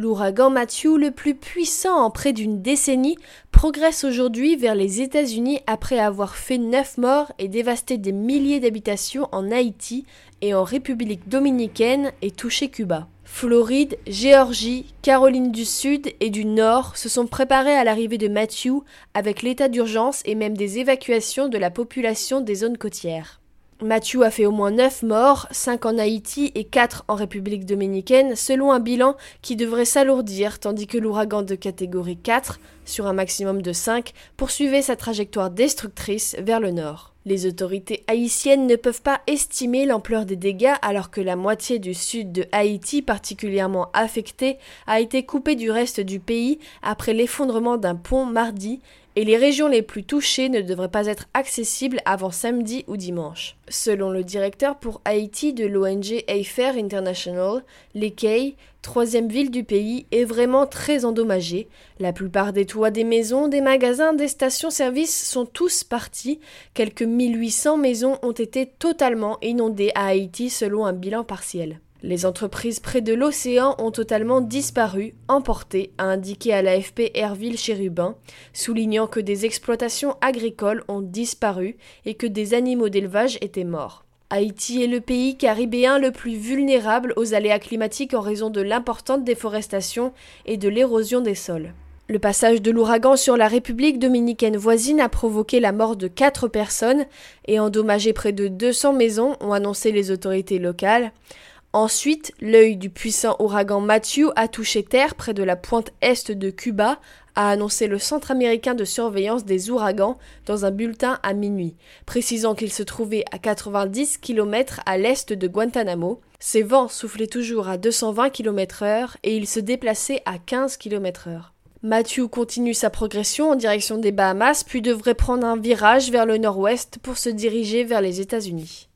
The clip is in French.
L'ouragan Matthew, le plus puissant en près d'une décennie, progresse aujourd'hui vers les États-Unis après avoir fait neuf morts et dévasté des milliers d'habitations en Haïti et en République dominicaine et touché Cuba. Floride, Géorgie, Caroline du Sud et du Nord se sont préparés à l'arrivée de Matthew avec l'état d'urgence et même des évacuations de la population des zones côtières. Mathieu a fait au moins 9 morts, 5 en Haïti et 4 en République dominicaine, selon un bilan qui devrait s'alourdir, tandis que l'ouragan de catégorie 4, sur un maximum de 5, poursuivait sa trajectoire destructrice vers le nord. Les autorités haïtiennes ne peuvent pas estimer l'ampleur des dégâts alors que la moitié du sud de Haïti, particulièrement affectée, a été coupée du reste du pays après l'effondrement d'un pont mardi et les régions les plus touchées ne devraient pas être accessibles avant samedi ou dimanche. Selon le directeur pour Haïti de l'ONG Ayfair International, l'Ekei, troisième ville du pays, est vraiment très endommagée. La plupart des toits des maisons, des magasins, des stations-service sont tous partis. Quelques 1800 maisons ont été totalement inondées à Haïti selon un bilan partiel. Les entreprises près de l'océan ont totalement disparu, emportées, a indiqué à l'AFP Herville Chérubin, soulignant que des exploitations agricoles ont disparu et que des animaux d'élevage étaient morts. Haïti est le pays caribéen le plus vulnérable aux aléas climatiques en raison de l'importante déforestation et de l'érosion des sols. Le passage de l'ouragan sur la République dominicaine voisine a provoqué la mort de quatre personnes et endommagé près de 200 maisons, ont annoncé les autorités locales. Ensuite, l'œil du puissant ouragan Matthew a touché terre près de la pointe est de Cuba, a annoncé le Centre américain de surveillance des ouragans dans un bulletin à minuit, précisant qu'il se trouvait à 90 km à l'est de Guantanamo. Ses vents soufflaient toujours à 220 km heure et il se déplaçait à 15 km heure. Matthew continue sa progression en direction des Bahamas puis devrait prendre un virage vers le nord-ouest pour se diriger vers les États-Unis.